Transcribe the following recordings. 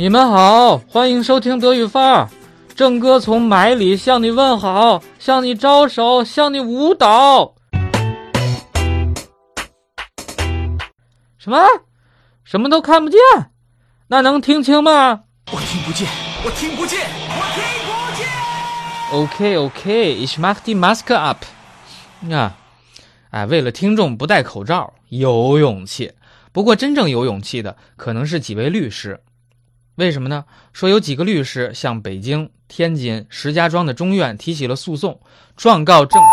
你们好，欢迎收听德语范儿。郑哥从埋里向你问好，向你招手，向你舞蹈。什么？什么都看不见？那能听清吗？我听不见，我听不见，我听不见。OK OK，ich mach die Maske up。啊，哎，为了听众不戴口罩，有勇气。不过真正有勇气的，可能是几位律师。为什么呢？说有几个律师向北京、天津、石家庄的中院提起了诉讼，状告政府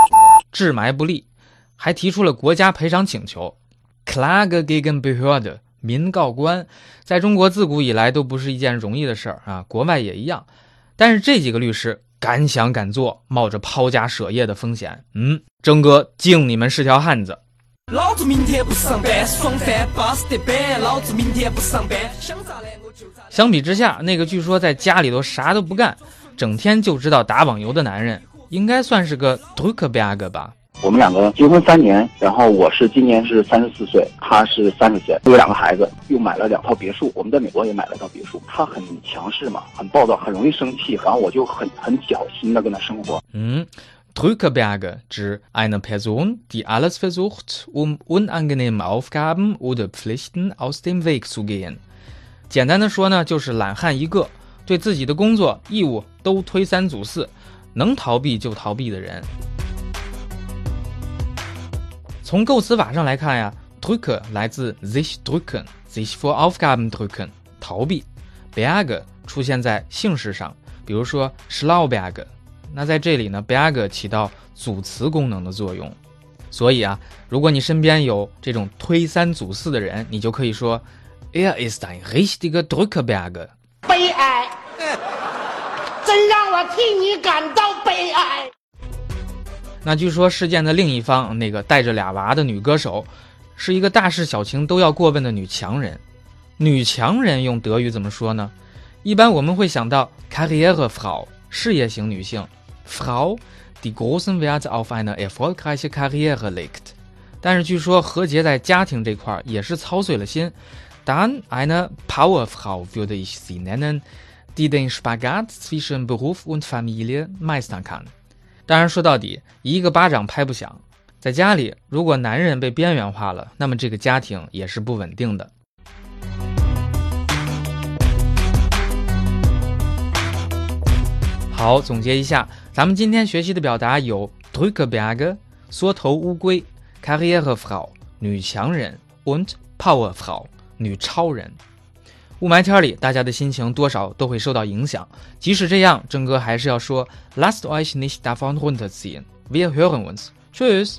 治霾不力，还提出了国家赔偿请求。Klage gegen Behörde，民告官，在中国自古以来都不是一件容易的事儿啊，国外也一样。但是这几个律师敢想敢做，冒着抛家舍业的风险。嗯，征哥敬你们是条汉子。老子明天不上班，爽翻巴适的板。老子明天不上班，想咋来我就咋。相比之下，那个据说在家里头啥都不干，整天就知道打网游的男人，应该算是个 Druckberg 吧。我们两个结婚三年，然后我是今年是三十四岁，他是三十岁，有两个孩子，又买了两套别墅。我们在美国也买了套别墅。他很强势嘛，很暴躁，很容易生气，然后我就很很小心的跟他生活。嗯。Drückerberge 指 eine Person, die alles versucht, um unangenehme Aufgaben oder Pflichten aus dem Weg zu gehen。简单的说呢，就是懒汉一个，对自己的工作义务都推三阻四，能逃避就逃避的人。从构词法上来看呀，Drücker 来自 sich drücken，sich vor Aufgaben drücken，逃避。Berge 出现在姓氏上，比如说 Schlauberg。那在这里呢，berg 起到组词功能的作用，所以啊，如果你身边有这种推三阻四的人，你就可以说，er ist ein richtiger Drückerberg。悲哀，真让我替你感到悲哀。那据说事件的另一方，那个带着俩娃的女歌手，是一个大事小情都要过问的女强人。女强人用德语怎么说呢？一般我们会想到 Karrierefrau，事业型女性。Frau, die großen Wert auf eine erfolgreiche Karriere legt。但是据说何洁在家庭这块也是操碎了心。Dann eine Powerfrau würde ich sie nennen, die den Spagat zwischen Beruf und Familie meistern kann。当然说到底，一个巴掌拍不响。在家里，如果男人被边缘化了，那么这个家庭也是不稳定的。好，总结一下，咱们今天学习的表达有 Drückerberg 缩头乌龟 c a r r i e r e f r a u 女强人，und Powerfrau 女超人。雾霾天里，大家的心情多少都会受到影响。即使这样，郑哥还是要说，Lasst euch nicht davon runterziehen. Wir hören uns. Tschüss.